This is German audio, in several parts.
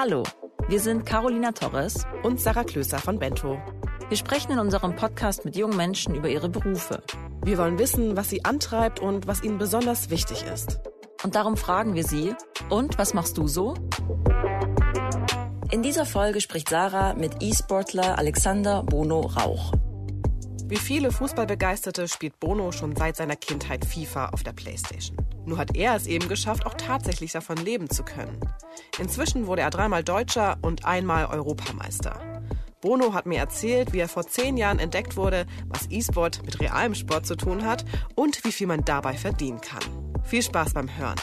Hallo, wir sind Carolina Torres und Sarah Klöser von Bento. Wir sprechen in unserem Podcast mit jungen Menschen über ihre Berufe. Wir wollen wissen, was sie antreibt und was ihnen besonders wichtig ist. Und darum fragen wir sie, und was machst du so? In dieser Folge spricht Sarah mit E-Sportler Alexander Bono Rauch. Wie viele Fußballbegeisterte spielt Bono schon seit seiner Kindheit FIFA auf der Playstation. Nur hat er es eben geschafft, auch tatsächlich davon leben zu können. Inzwischen wurde er dreimal Deutscher und einmal Europameister. Bono hat mir erzählt, wie er vor zehn Jahren entdeckt wurde, was E-Sport mit realem Sport zu tun hat und wie viel man dabei verdienen kann. Viel Spaß beim Hören.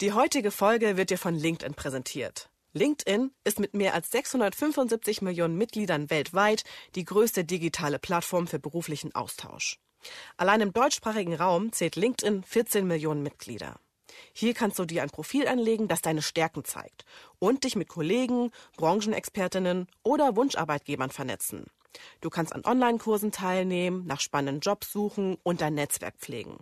Die heutige Folge wird dir von LinkedIn präsentiert. LinkedIn ist mit mehr als 675 Millionen Mitgliedern weltweit die größte digitale Plattform für beruflichen Austausch. Allein im deutschsprachigen Raum zählt LinkedIn 14 Millionen Mitglieder. Hier kannst du dir ein Profil anlegen, das deine Stärken zeigt und dich mit Kollegen, Branchenexpertinnen oder Wunscharbeitgebern vernetzen. Du kannst an Online-Kursen teilnehmen, nach spannenden Jobs suchen und dein Netzwerk pflegen.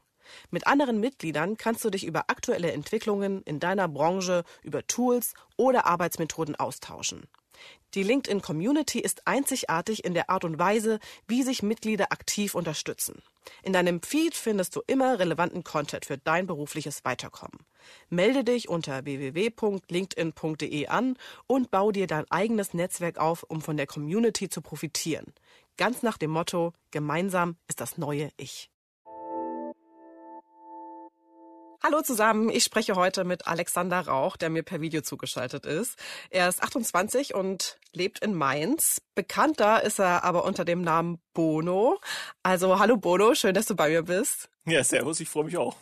Mit anderen Mitgliedern kannst du dich über aktuelle Entwicklungen in deiner Branche, über Tools oder Arbeitsmethoden austauschen. Die LinkedIn Community ist einzigartig in der Art und Weise, wie sich Mitglieder aktiv unterstützen. In deinem Feed findest du immer relevanten Content für dein berufliches Weiterkommen. Melde dich unter www.linkedin.de an und bau dir dein eigenes Netzwerk auf, um von der Community zu profitieren. Ganz nach dem Motto, gemeinsam ist das neue Ich. Hallo zusammen, ich spreche heute mit Alexander Rauch, der mir per Video zugeschaltet ist. Er ist 28 und lebt in Mainz. Bekannter ist er aber unter dem Namen Bono. Also hallo Bono, schön, dass du bei mir bist. Ja, servus, ich freue mich auch.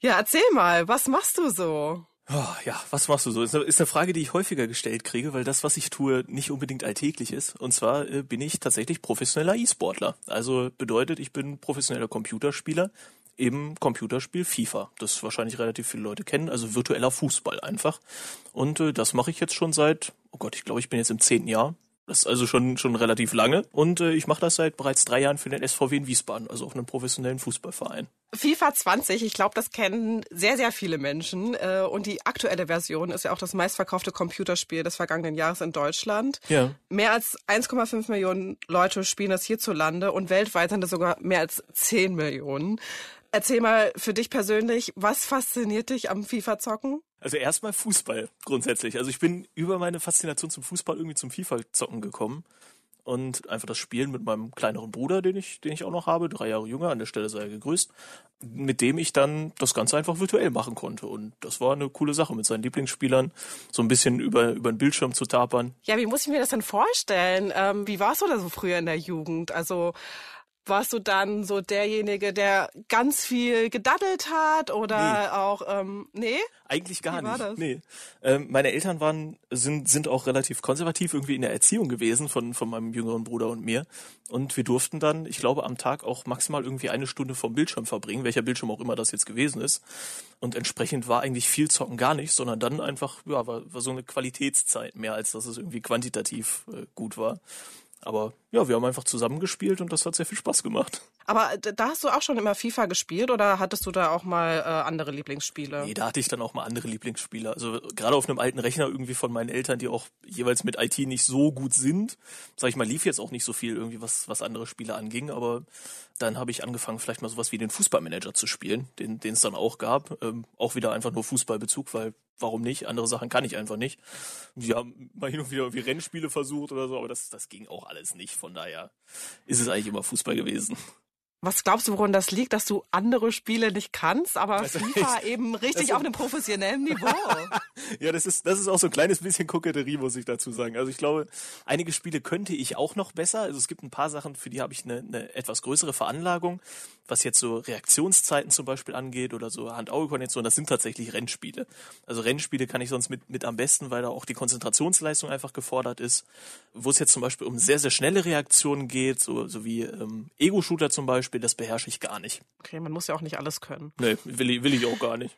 Ja, erzähl mal, was machst du so? Oh, ja, was machst du so? Ist eine Frage, die ich häufiger gestellt kriege, weil das, was ich tue, nicht unbedingt alltäglich ist. Und zwar äh, bin ich tatsächlich professioneller E-Sportler. Also bedeutet, ich bin professioneller Computerspieler eben Computerspiel FIFA, das wahrscheinlich relativ viele Leute kennen, also virtueller Fußball einfach. Und äh, das mache ich jetzt schon seit, oh Gott, ich glaube, ich bin jetzt im zehnten Jahr. Das ist also schon schon relativ lange und äh, ich mache das seit bereits drei Jahren für den SVW in Wiesbaden, also auf einem professionellen Fußballverein. FIFA 20, ich glaube, das kennen sehr, sehr viele Menschen. Äh, und die aktuelle Version ist ja auch das meistverkaufte Computerspiel des vergangenen Jahres in Deutschland. Ja. Mehr als 1,5 Millionen Leute spielen das hierzulande und weltweit sind es sogar mehr als 10 Millionen. Erzähl mal für dich persönlich, was fasziniert dich am FIFA-Zocken? Also erstmal Fußball grundsätzlich. Also ich bin über meine Faszination zum Fußball irgendwie zum FIFA-Zocken gekommen und einfach das Spielen mit meinem kleineren Bruder, den ich, den ich auch noch habe, drei Jahre jünger, an der Stelle sei er gegrüßt, mit dem ich dann das Ganze einfach virtuell machen konnte. Und das war eine coole Sache, mit seinen Lieblingsspielern so ein bisschen über, über den Bildschirm zu tapern. Ja, wie muss ich mir das denn vorstellen? Ähm, wie warst du da so früher in der Jugend? Also warst du dann so derjenige, der ganz viel gedaddelt hat oder nee. auch ähm, nee? Eigentlich gar Wie nicht. Nee. Ähm, meine Eltern waren sind sind auch relativ konservativ irgendwie in der Erziehung gewesen von von meinem jüngeren Bruder und mir und wir durften dann, ich glaube, am Tag auch maximal irgendwie eine Stunde vom Bildschirm verbringen, welcher Bildschirm auch immer das jetzt gewesen ist. Und entsprechend war eigentlich viel zocken gar nicht, sondern dann einfach ja war, war so eine Qualitätszeit mehr als dass es irgendwie quantitativ äh, gut war. Aber ja, wir haben einfach zusammengespielt und das hat sehr viel Spaß gemacht. Aber da hast du auch schon immer FIFA gespielt oder hattest du da auch mal äh, andere Lieblingsspiele? Nee, da hatte ich dann auch mal andere Lieblingsspiele. Also gerade auf einem alten Rechner irgendwie von meinen Eltern, die auch jeweils mit IT nicht so gut sind, sag ich mal, lief jetzt auch nicht so viel irgendwie, was, was andere Spiele anging, aber dann habe ich angefangen, vielleicht mal sowas wie den Fußballmanager zu spielen, den es dann auch gab. Ähm, auch wieder einfach nur Fußballbezug, weil warum nicht? Andere Sachen kann ich einfach nicht. Wir haben mal hin und wieder irgendwie Rennspiele versucht oder so, aber das, das ging auch alles nicht. Von daher ist es eigentlich immer Fußball gewesen. Was glaubst du, woran das liegt, dass du andere Spiele nicht kannst, aber also FIFA eben richtig auf einem professionellen Niveau? ja, das ist, das ist auch so ein kleines bisschen Koketterie, muss ich dazu sagen. Also ich glaube, einige Spiele könnte ich auch noch besser. Also es gibt ein paar Sachen, für die habe ich eine, eine etwas größere Veranlagung, was jetzt so Reaktionszeiten zum Beispiel angeht oder so Hand-Auge-Koordination. Das sind tatsächlich Rennspiele. Also Rennspiele kann ich sonst mit, mit am besten, weil da auch die Konzentrationsleistung einfach gefordert ist. Wo es jetzt zum Beispiel um sehr, sehr schnelle Reaktionen geht, so, so wie ähm, Ego-Shooter zum Beispiel, das beherrsche ich gar nicht. Okay, man muss ja auch nicht alles können. Nee, will ich, will ich auch gar nicht.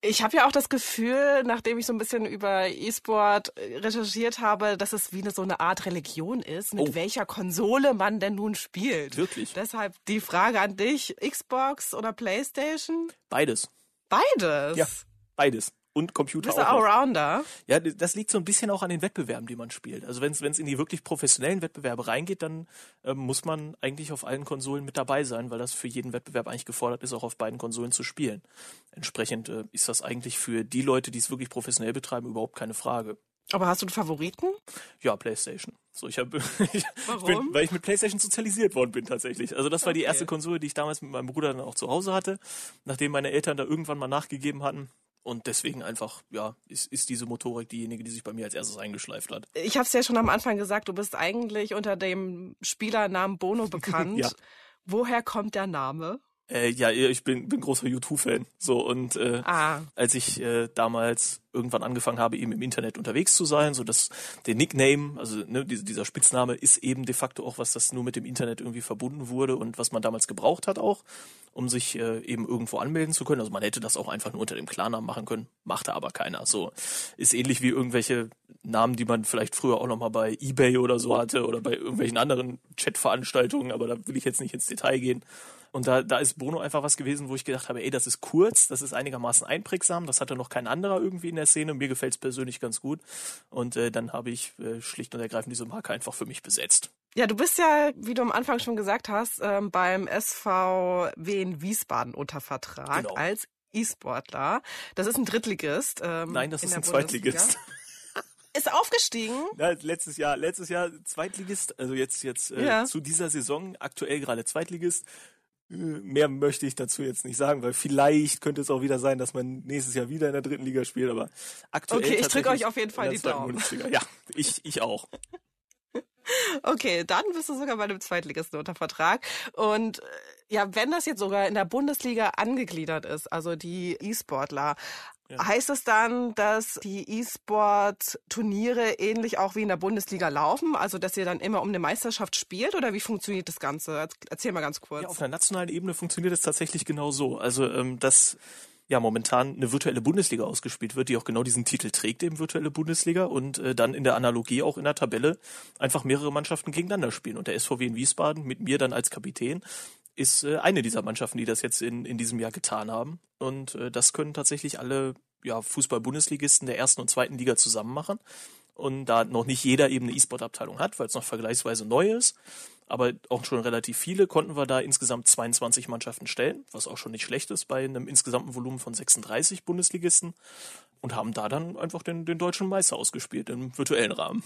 Ich habe ja auch das Gefühl, nachdem ich so ein bisschen über E-Sport recherchiert habe, dass es wie eine, so eine Art Religion ist, mit Oh. welcher Konsole man denn nun spielt. Wirklich? Deshalb die Frage an dich, Xbox oder Playstation? Beides. Beides. Ja, beides. Und Du Computer bist auch. Allrounder. Ja, das liegt so ein bisschen auch an den Wettbewerben, die man spielt. Also wenn es in die wirklich professionellen Wettbewerbe reingeht, dann ähm, muss man eigentlich auf allen Konsolen mit dabei sein, weil das für jeden Wettbewerb eigentlich gefordert ist, auch auf beiden Konsolen zu spielen. Entsprechend äh, ist das eigentlich für die Leute, die es wirklich professionell betreiben, überhaupt keine Frage. Aber hast du einen Favoriten? Ja, PlayStation. So, ich habe, ich Warum? bin, weil ich mit PlayStation sozialisiert worden bin tatsächlich. Also das war die Okay. erste Konsole, die ich damals mit meinem Bruder dann auch zu Hause hatte, nachdem meine Eltern da irgendwann mal nachgegeben hatten. Und deswegen einfach, ja, ist, ist diese Motorik diejenige, die sich bei mir als erstes eingeschleift hat. Ich habe es ja schon am Anfang gesagt, du bist eigentlich unter dem Spielernamen Bono bekannt. Ja. Woher kommt der Name? Äh, ja, ich bin, bin großer YouTube-Fan. So, und äh, Ah, als ich äh, damals irgendwann angefangen habe, eben im Internet unterwegs zu sein, so dass der Nickname, also ne, diese- dieser Spitzname ist eben de facto auch was, das nur mit dem Internet irgendwie verbunden wurde und was man damals gebraucht hat auch, um sich äh, eben irgendwo anmelden zu können. Also man hätte das auch einfach nur unter dem Klarnamen machen können, machte aber keiner. So ist ähnlich wie irgendwelche Namen, die man vielleicht früher auch noch mal bei eBay oder so hatte oder bei irgendwelchen anderen Chatveranstaltungen, aber da will ich jetzt nicht ins Detail gehen. Und da, da ist Bono einfach was gewesen, wo ich gedacht habe, ey, das ist kurz, das ist einigermaßen einprägsam, das hatte noch kein anderer irgendwie in der Szene. Mir gefällt es persönlich ganz gut. Und äh, dann habe ich äh, schlicht und ergreifend diese Marke einfach für mich besetzt. Ja, du bist ja, wie du am Anfang schon gesagt hast, ähm, beim SVW in Wiesbaden unter Vertrag Genau. als E-Sportler. Das ist ein Drittligist. Ähm, Nein, das ist ein Zweitligist. Bundesliga. Ist aufgestiegen. Ja, letztes Jahr, letztes Jahr Zweitligist, also jetzt jetzt äh, Ja. zu dieser Saison aktuell gerade Zweitligist. Mehr möchte ich dazu jetzt nicht sagen, weil vielleicht könnte es auch wieder sein, dass man nächstes Jahr wieder in der dritten Liga spielt, aber aktuell Okay, ich drück tatsächlich euch auf jeden Fall die Daumen. Bundesliga. Ja, ich ich auch. Okay, dann bist du sogar bei dem Zweitligisten unter Vertrag. Und äh, ja, wenn das jetzt sogar in der Bundesliga angegliedert ist, also die E-Sportler, Ja. heißt es dann, dass die E-Sport-Turniere ähnlich auch wie in der Bundesliga laufen? Also, dass ihr dann immer um eine Meisterschaft spielt? Oder wie funktioniert das Ganze? Erzähl mal ganz kurz. Ja, auf einer nationalen Ebene funktioniert es tatsächlich genau so. Also, ähm, dass ja momentan eine virtuelle Bundesliga ausgespielt wird, die auch genau diesen Titel trägt, eben virtuelle Bundesliga, und äh, dann in der Analogie auch in der Tabelle einfach mehrere Mannschaften gegeneinander spielen. Und der SVW in Wiesbaden mit mir dann als Kapitän ist äh, eine dieser Mannschaften, die das jetzt in, in diesem Jahr getan haben. Und äh, das können tatsächlich alle ja, Fußball-Bundesligisten der ersten und zweiten Liga zusammen machen. Und da noch nicht jeder eben eine E-Sport-Abteilung hat, weil es noch vergleichsweise neu ist, aber auch schon relativ viele, konnten wir da insgesamt 22 Mannschaften stellen, was auch schon nicht schlecht ist bei einem insgesamten Volumen von 36 Bundesligisten und haben da dann einfach den, den deutschen Meister ausgespielt im virtuellen Rahmen.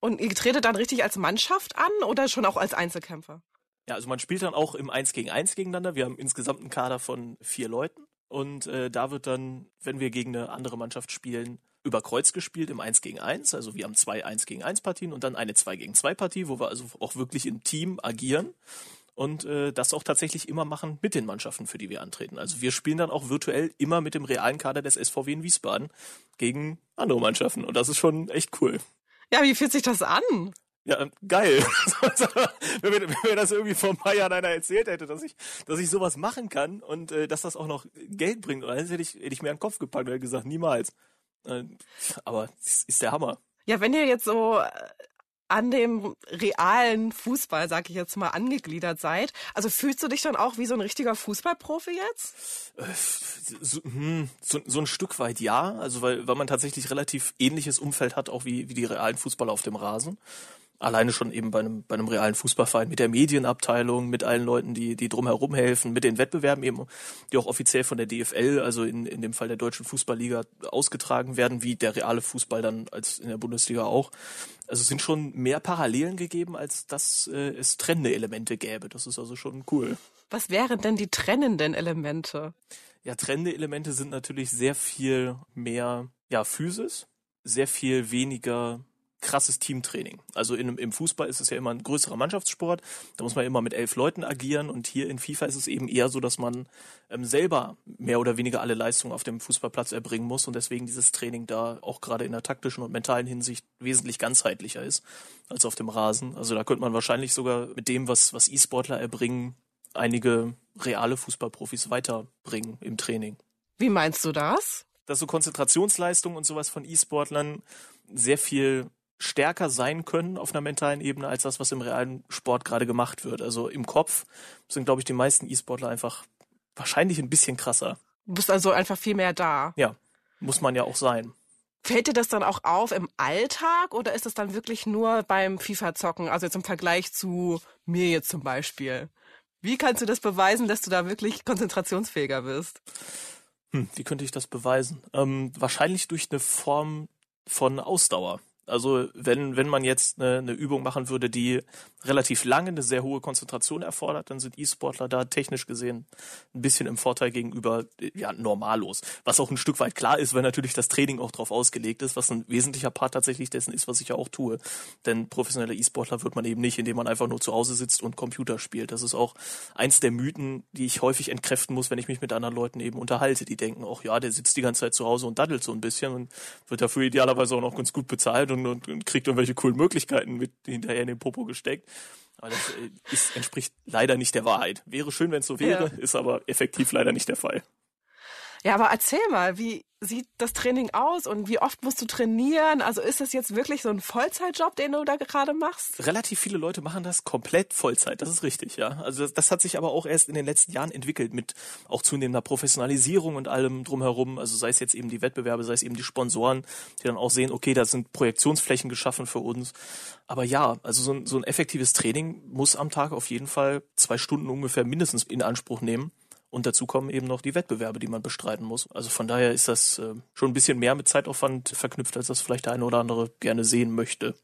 Und ihr tretet dann richtig als Mannschaft an oder schon auch als Einzelkämpfer? Ja, also man spielt dann auch im 1 gegen 1 gegeneinander. Wir haben insgesamt einen Kader von vier Leuten. Und äh, da wird dann, wenn wir gegen eine andere Mannschaft spielen, über Kreuz gespielt im 1 gegen 1. Also wir haben zwei 1 gegen 1 Partien und dann eine 2 gegen 2 Partie, wo wir also auch wirklich im Team agieren. Und äh, das auch tatsächlich immer machen mit den Mannschaften, für die wir antreten. Also wir spielen dann auch virtuell immer mit dem realen Kader des SVW in Wiesbaden gegen andere Mannschaften. Und das ist schon echt cool. Ja, wie fühlt sich das an? Ja, ähm, geil. wenn, mir, wenn mir das irgendwie vor ein paar Jahren einer erzählt hätte, dass ich, dass ich sowas machen kann und äh, dass das auch noch Geld bringt, oder hätte ich, hätte ich mir an den Kopf gepackt und hätte gesagt, niemals. Äh, aber ist der Hammer. Ja, wenn ihr jetzt so äh, an dem realen Fußball, sag ich jetzt mal, angegliedert seid, also fühlst du dich dann auch wie so ein richtiger Fußballprofi jetzt? So, hm, so, so ein Stück weit ja, also weil, weil man tatsächlich relativ ähnliches Umfeld hat, auch wie, wie die realen Fußballer auf dem Rasen. Alleine schon eben bei einem, bei einem realen Fußballverein mit der Medienabteilung, mit allen Leuten, die, die drumherum helfen, mit den Wettbewerben eben, die auch offiziell von der DFL, also in, in dem Fall der Deutschen Fußballliga, ausgetragen werden, wie der reale Fußball dann als in der Bundesliga auch. Also es sind schon mehr Parallelen gegeben, als dass äh, es trennende Elemente gäbe. Das ist also schon cool. Was wären denn die trennenden Elemente? Ja, trennende Elemente sind natürlich sehr viel mehr, ja, Physis, sehr viel weniger krasses Teamtraining. Also in, im Fußball ist es ja immer ein größerer Mannschaftssport. Da muss man immer mit elf Leuten agieren und hier in FIFA ist es eben eher so, dass man ähm, selber mehr oder weniger alle Leistungen auf dem Fußballplatz erbringen muss und deswegen dieses Training da auch gerade in der taktischen und mentalen Hinsicht wesentlich ganzheitlicher ist als auf dem Rasen. Also da könnte man wahrscheinlich sogar mit dem, was, was E-Sportler erbringen, einige reale Fußballprofis weiterbringen im Training. Wie meinst du das? Dass so Konzentrationsleistungen und sowas von E-Sportlern sehr viel stärker sein können auf einer mentalen Ebene als das, was im realen Sport gerade gemacht wird. Also im Kopf sind, glaube ich, die meisten E-Sportler einfach wahrscheinlich ein bisschen krasser. Du bist also einfach viel mehr da. Ja, muss man ja auch sein. Fällt dir das dann auch auf im Alltag oder ist das dann wirklich nur beim FIFA-Zocken, also jetzt im Vergleich zu mir jetzt zum Beispiel? Wie kannst du das beweisen, dass du da wirklich konzentrationsfähiger bist? Hm, wie könnte ich das beweisen? Ähm, wahrscheinlich durch eine Form von Ausdauer. Also wenn, wenn man jetzt eine, eine Übung machen würde, die relativ lange eine sehr hohe Konzentration erfordert, dann sind E-Sportler da technisch gesehen ein bisschen im Vorteil gegenüber ja, normallos. Was auch ein Stück weit klar ist, weil natürlich das Training auch darauf ausgelegt ist, was ein wesentlicher Part tatsächlich dessen ist, was ich ja auch tue. Denn professioneller E-Sportler wird man eben nicht, indem man einfach nur zu Hause sitzt und Computer spielt. Das ist auch eins der Mythen, die ich häufig entkräften muss, wenn ich mich mit anderen Leuten eben unterhalte. Die denken auch, ja, der sitzt die ganze Zeit zu Hause und daddelt so ein bisschen und wird dafür idealerweise auch noch ganz gut bezahlt und, und, und kriegt irgendwelche coolen Möglichkeiten mit hinterher in den Popo gesteckt. Aber das äh, ist, entspricht leider nicht der Wahrheit. Wäre schön, wenn es so wäre, ja. ist aber effektiv leider nicht der Fall. Ja, aber erzähl mal, wie sieht das Training aus und wie oft musst du trainieren? Also ist das jetzt wirklich so ein Vollzeitjob, den du da gerade machst? Relativ viele Leute machen das komplett Vollzeit, das ist richtig, ja. Also das, das hat sich aber auch erst in den letzten Jahren entwickelt mit auch zunehmender Professionalisierung und allem drumherum. Also sei es jetzt eben die Wettbewerbe, sei es eben die Sponsoren, die dann auch sehen, okay, da sind Projektionsflächen geschaffen für uns. Aber ja, also so ein, so ein effektives Training muss am Tag auf jeden Fall zwei Stunden ungefähr mindestens in Anspruch nehmen. Und dazu kommen eben noch die Wettbewerbe, die man bestreiten muss. Also von daher ist das äh, schon ein bisschen mehr mit Zeitaufwand verknüpft, als das vielleicht der eine oder andere gerne sehen möchte.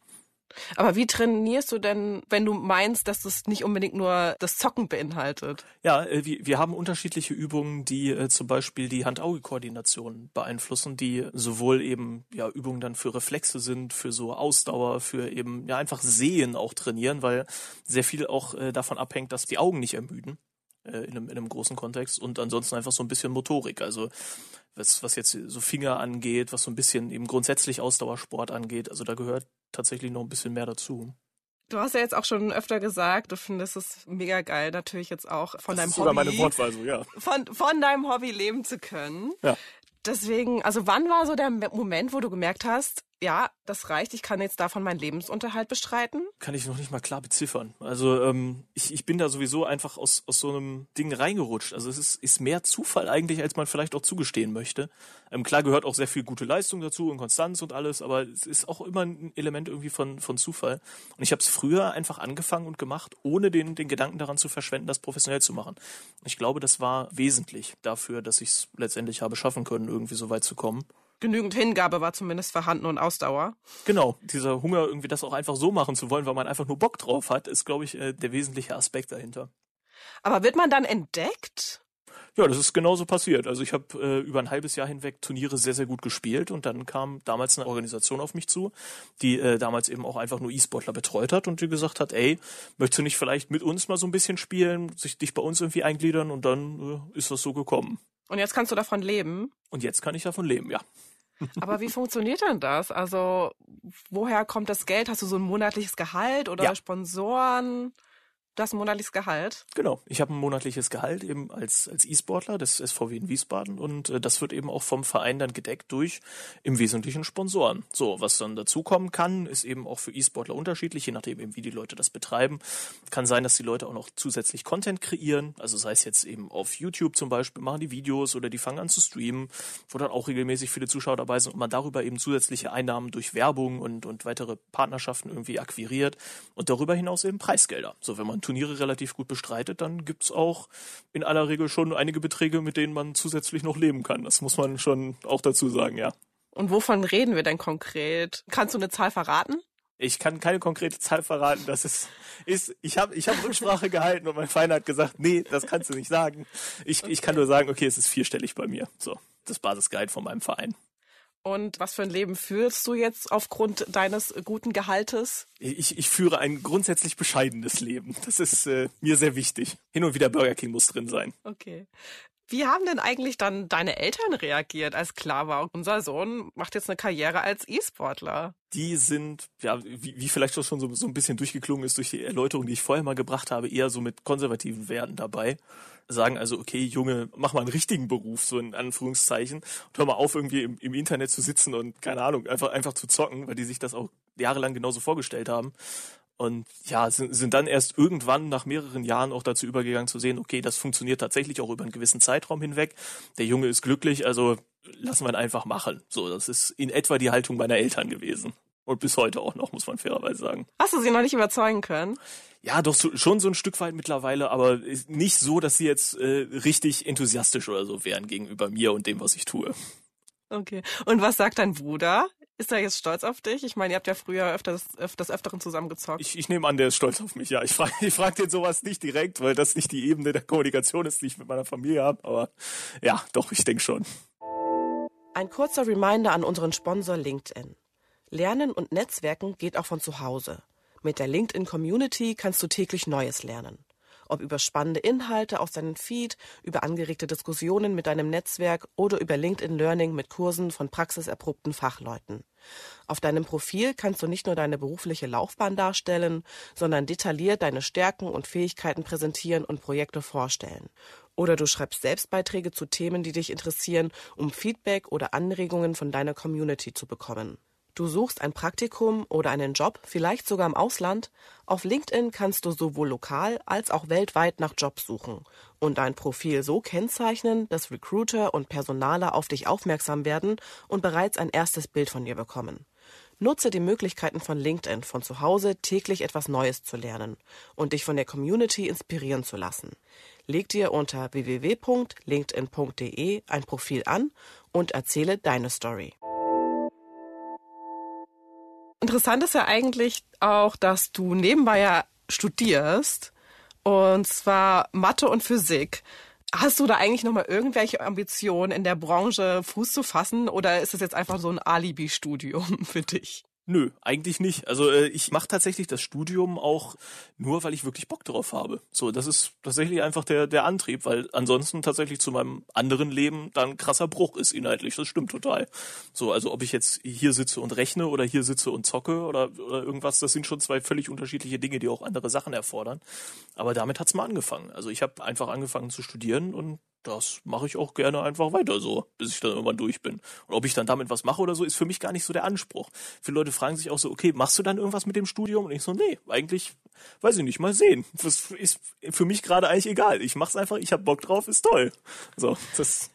Aber wie trainierst du denn, wenn du meinst, dass das nicht unbedingt nur das Zocken beinhaltet? Ja, äh, wir, haben unterschiedliche Übungen, die äh, zum Beispiel die Hand-Auge-Koordination beeinflussen, die sowohl eben ja Übungen dann für Reflexe sind, für so Ausdauer, für eben ja einfach Sehen auch trainieren, weil sehr viel auch davon abhängt, dass die Augen nicht ermüden äh, in, einem, in einem großen Kontext und ansonsten einfach so ein bisschen Motorik. Also was, was jetzt so Finger angeht, was so ein bisschen eben grundsätzlich Ausdauersport angeht. Also da gehört tatsächlich noch ein bisschen mehr dazu. Du hast ja jetzt auch schon öfter gesagt, du findest es mega geil, natürlich jetzt auch von das deinem ist Hobby. meine Wortwahl so, ja. Von, von deinem Hobby leben zu können. Ja. Deswegen, also wann war so der Moment, wo du gemerkt hast, ja, das reicht, ich kann jetzt davon meinen Lebensunterhalt bestreiten? Kann ich noch nicht mal klar beziffern. Also ähm, ich, ich bin da sowieso einfach aus, aus so einem Ding reingerutscht. Also es ist, ist mehr Zufall eigentlich, als man vielleicht auch zugestehen möchte. Ähm, klar gehört auch sehr viel gute Leistung dazu und Konstanz und alles, aber es ist auch immer ein Element irgendwie von, von Zufall. Und ich habe es früher einfach angefangen und gemacht, ohne den, den Gedanken daran zu verschwenden, das professionell zu machen. Ich glaube, das war wesentlich dafür, dass ich es letztendlich habe schaffen können, irgendwie so weit zu kommen genügend Hingabe war zumindest vorhanden und Ausdauer. Genau, dieser Hunger, irgendwie das auch einfach so machen zu wollen, weil man einfach nur Bock drauf hat, ist, glaube ich, äh, der wesentliche Aspekt dahinter. Aber wird man dann entdeckt? Ja, das ist genauso passiert. Also ich habe äh, über ein halbes Jahr hinweg Turniere sehr, sehr gut gespielt und dann kam damals eine Organisation auf mich zu, die äh, damals eben auch einfach nur E-Sportler betreut hat und die gesagt hat, ey, möchtest du nicht vielleicht mit uns mal so ein bisschen spielen, sich dich bei uns irgendwie eingliedern und dann äh, ist das so gekommen. Und jetzt kannst du davon leben? Und jetzt kann ich davon leben, ja. Aber wie funktioniert denn das? Also, woher kommt das Geld? Hast du so ein monatliches Gehalt oder ja. Sponsoren? Du hast ein monatliches Gehalt? Genau, ich habe ein monatliches Gehalt eben als, als E-Sportler des SVW in Wiesbaden und äh, das wird eben auch vom Verein dann gedeckt durch im Wesentlichen Sponsoren. So, was dann dazukommen kann, ist eben auch für E-Sportler unterschiedlich, je nachdem eben wie die Leute das betreiben. Kann sein, dass die Leute auch noch zusätzlich Content kreieren, also sei es jetzt eben auf YouTube zum Beispiel, machen die Videos oder die fangen an zu streamen, wo dann auch regelmäßig viele Zuschauer dabei sind und man darüber eben zusätzliche Einnahmen durch Werbung und, und weitere Partnerschaften irgendwie akquiriert und darüber hinaus eben Preisgelder. So, wenn man Turniere relativ gut bestreitet, dann gibt's auch in aller Regel schon einige Beträge, mit denen man zusätzlich noch leben kann. Das muss man schon auch dazu sagen, ja. Und wovon reden wir denn konkret? Kannst du eine Zahl verraten? Ich kann keine konkrete Zahl verraten. Das ist, ist ich habe ich hab Rücksprache gehalten und mein Verein hat gesagt, nee, das kannst du nicht sagen. Ich, okay. ich kann nur sagen, okay, es ist vierstellig bei mir. So, das Basisgehalt von meinem Verein. Und was für ein Leben führst du jetzt aufgrund deines guten Gehaltes? Ich, ich führe ein grundsätzlich bescheidenes Leben. Das ist äh, mir sehr wichtig. Hin und wieder Burger King muss drin sein. Okay. Wie haben denn eigentlich dann deine Eltern reagiert, als klar war, unser Sohn macht jetzt eine Karriere als E-Sportler? Die sind, ja, wie, wie vielleicht schon so, so ein bisschen durchgeklungen ist durch die Erläuterung, die ich vorher mal gebracht habe, eher so mit konservativen Werten dabei. Sagen also, okay, Junge, mach mal einen richtigen Beruf, so in Anführungszeichen, und hör mal auf, irgendwie im, im Internet zu sitzen und, keine Ahnung, einfach, einfach zu zocken, weil die sich das auch jahrelang genauso vorgestellt haben. Und ja, sind, sind dann erst irgendwann nach mehreren Jahren auch dazu übergegangen zu sehen, okay, das funktioniert tatsächlich auch über einen gewissen Zeitraum hinweg. Der Junge ist glücklich, also lassen wir ihn einfach machen. So, das ist in etwa die Haltung meiner Eltern gewesen. Und bis heute auch noch, muss man fairerweise sagen. Hast du sie noch nicht überzeugen können? Ja, doch so, schon so ein Stück weit mittlerweile, aber nicht so, dass sie jetzt äh, richtig enthusiastisch oder so wären gegenüber mir und dem, was ich tue. Okay. Und was sagt dein Bruder? Ist er jetzt stolz auf dich? Ich meine, ihr habt ja früher öfters, öfters Öfteren zusammengezockt. Ich, ich nehme an, der ist stolz auf mich, ja. Ich frage ich frag den sowas nicht direkt, weil das nicht die Ebene der Kommunikation ist, die ich mit meiner Familie habe. Aber ja, doch, ich denke schon. Ein kurzer Reminder an unseren Sponsor LinkedIn. Lernen und Netzwerken geht auch von zu Hause. Mit der LinkedIn Community kannst du täglich Neues lernen ob über spannende Inhalte aus deinem Feed, über angeregte Diskussionen mit deinem Netzwerk oder über LinkedIn Learning mit Kursen von praxiserprobten Fachleuten. Auf deinem Profil kannst du nicht nur deine berufliche Laufbahn darstellen, sondern detailliert deine Stärken und Fähigkeiten präsentieren und Projekte vorstellen. Oder du schreibst Selbstbeiträge zu Themen, die dich interessieren, um Feedback oder Anregungen von deiner Community zu bekommen. Du suchst ein Praktikum oder einen Job, vielleicht sogar im Ausland? Auf LinkedIn kannst du sowohl lokal als auch weltweit nach Jobs suchen und dein Profil so kennzeichnen, dass Recruiter und Personaler auf dich aufmerksam werden und bereits ein erstes Bild von dir bekommen. Nutze die Möglichkeiten von LinkedIn, von zu Hause täglich etwas Neues zu lernen und dich von der Community inspirieren zu lassen. Leg dir unter www.linkedin.de ein Profil an und erzähle deine Story. Interessant ist ja eigentlich auch, dass du nebenbei ja studierst und zwar Mathe und Physik. Hast du da eigentlich noch mal irgendwelche Ambitionen in der Branche Fuß zu fassen oder ist es jetzt einfach so ein Alibi-Studium für dich? Nö, eigentlich nicht. Also äh, ich mache tatsächlich das Studium auch nur, weil ich wirklich Bock drauf habe. So, das ist tatsächlich einfach der der Antrieb, weil ansonsten tatsächlich zu meinem anderen Leben dann krasser Bruch ist inhaltlich. Das stimmt total. So, also ob ich jetzt hier sitze und rechne oder hier sitze und zocke oder, oder irgendwas, das sind schon zwei völlig unterschiedliche Dinge, die auch andere Sachen erfordern. Aber damit hat's mal angefangen. Also ich habe einfach angefangen zu studieren und das mache ich auch gerne einfach weiter so, bis ich dann irgendwann durch bin. Und ob ich dann damit was mache oder so, ist für mich gar nicht so der Anspruch. Viele Leute fragen sich auch so, okay, machst du dann irgendwas mit dem Studium? Und ich so, nee, eigentlich, weiß ich nicht, mal sehen. Das ist für mich gerade eigentlich egal. Ich mach's einfach, ich hab Bock drauf, ist toll. So, das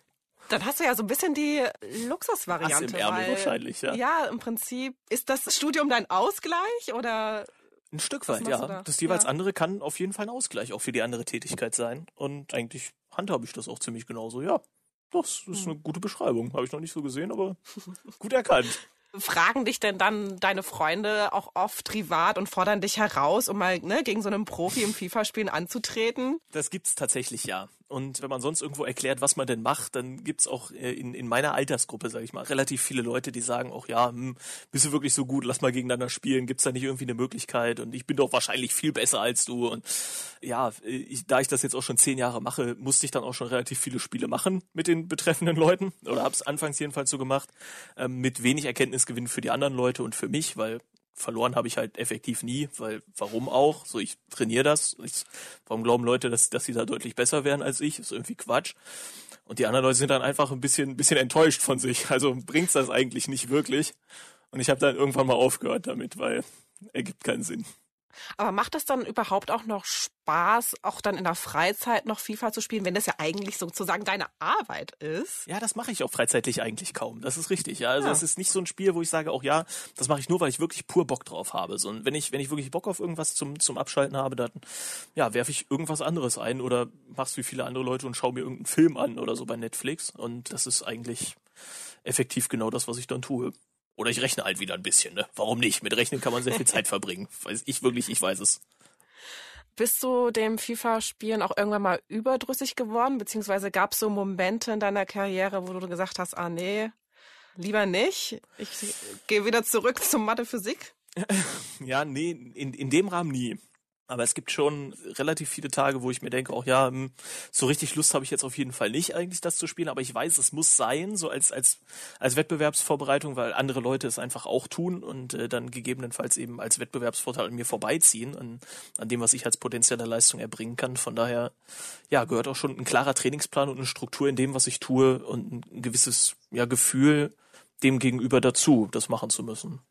dann hast du ja so ein bisschen die Luxusvariante. Ass im Ärmel weil, wahrscheinlich, ja. Ja, im Prinzip ist das Studium dein Ausgleich oder ein Stück weit, ja. Da? Das jeweils ja. andere kann auf jeden Fall ein Ausgleich auch für die andere Tätigkeit sein. Und eigentlich handhabe ich das auch ziemlich genauso, ja. Das ist hm. eine gute Beschreibung. Habe ich noch nicht so gesehen, aber gut erkannt. Fragen dich denn dann deine Freunde auch oft privat und fordern dich heraus, um mal ne, gegen so einen Profi im FIFA-Spielen anzutreten? Das gibt's tatsächlich ja. Und wenn man sonst irgendwo erklärt, was man denn macht, dann gibt's auch äh, in, in meiner Altersgruppe, sage ich mal, relativ viele Leute, die sagen auch, ja, hm, bist du wirklich so gut, lass mal gegeneinander spielen, gibt's da nicht irgendwie eine Möglichkeit? Und ich bin doch wahrscheinlich viel besser als du. Und ja, ich, da ich das jetzt auch schon zehn Jahre mache, musste ich dann auch schon relativ viele Spiele machen mit den betreffenden Leuten. Oder hab's anfangs jedenfalls so gemacht, ähm, mit wenig Erkenntnisgewinn für die anderen Leute und für mich, weil verloren habe ich halt effektiv nie, weil warum auch? So, ich trainiere das. Ich, warum glauben Leute, dass, dass sie da deutlich besser wären als ich? ist irgendwie Quatsch. Und die anderen Leute sind dann einfach ein bisschen, ein bisschen enttäuscht von sich. Also bringt's das eigentlich nicht wirklich. Und ich habe dann irgendwann mal aufgehört damit, weil ergibt keinen Sinn. Aber macht das dann überhaupt auch noch Spaß, auch dann in der Freizeit noch FIFA zu spielen, wenn das ja eigentlich sozusagen deine Arbeit ist? Ja, das mache ich auch freizeitlich eigentlich kaum. Das ist richtig. Ja, also es ist nicht so ein Spiel, wo ich sage, auch ja, das mache ich nur, weil ich wirklich pur Bock drauf habe. So, und wenn ich, wenn ich wirklich Bock auf irgendwas zum, zum Abschalten habe, dann, ja, werfe ich irgendwas anderes ein oder mach's wie viele andere Leute und schaue mir irgendeinen Film an oder so bei Netflix. Und das ist eigentlich effektiv genau das, was ich dann tue. Oder ich rechne halt wieder ein bisschen, ne? Warum nicht? Mit Rechnen kann man sehr viel Zeit verbringen. Weiß ich wirklich, ich weiß es. Bist du dem FIFA-Spielen auch irgendwann mal überdrüssig geworden? Beziehungsweise gab es so Momente in deiner Karriere, wo du gesagt hast, ah nee, lieber nicht. Ich gehe wieder zurück zum Mathe-Physik? ja, nee, in, in dem Rahmen nie. Aber es gibt schon relativ viele Tage, wo ich mir denke, auch ja, hm, so richtig Lust habe ich jetzt auf jeden Fall nicht eigentlich das zu spielen, aber ich weiß, es muss sein, so als als als Wettbewerbsvorbereitung, weil andere Leute es einfach auch tun und äh, dann gegebenenfalls eben als Wettbewerbsvorteil an mir vorbeiziehen an, an dem, was ich als potenzielle Leistung erbringen kann. Von daher ja, gehört auch schon ein klarer Trainingsplan und eine Struktur in dem, was ich tue und ein gewisses ja Gefühl dem gegenüber dazu, das machen zu müssen.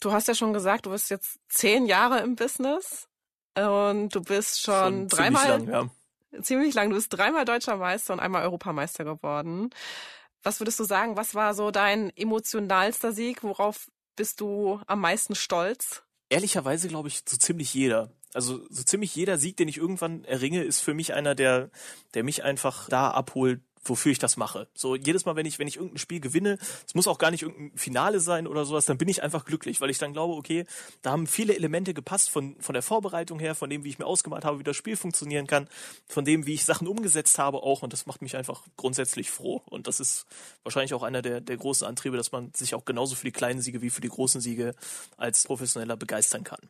Du hast ja schon gesagt, du bist jetzt zehn Jahre im Business. Und du bist schon, schon dreimal. Ziemlich lang, ja. Ziemlich lang. Du bist dreimal deutscher Meister und einmal Europameister geworden. Was würdest du sagen? Was war so dein emotionalster Sieg? Worauf bist du am meisten stolz? Ehrlicherweise glaube ich so ziemlich jeder. Also so ziemlich jeder Sieg, den ich irgendwann erringe, ist für mich einer, der, der mich einfach da abholt, wofür ich das mache. So jedes Mal, wenn ich, wenn ich irgendein Spiel gewinne, es muss auch gar nicht irgendein Finale sein oder sowas, dann bin ich einfach glücklich, weil ich dann glaube, okay, da haben viele Elemente gepasst von, von der Vorbereitung her, von dem, wie ich mir ausgemalt habe, wie das Spiel funktionieren kann, von dem, wie ich Sachen umgesetzt habe auch und das macht mich einfach grundsätzlich froh und das ist wahrscheinlich auch einer der, der großen Antriebe, dass man sich auch genauso für die kleinen Siege wie für die großen Siege als Professioneller begeistern kann.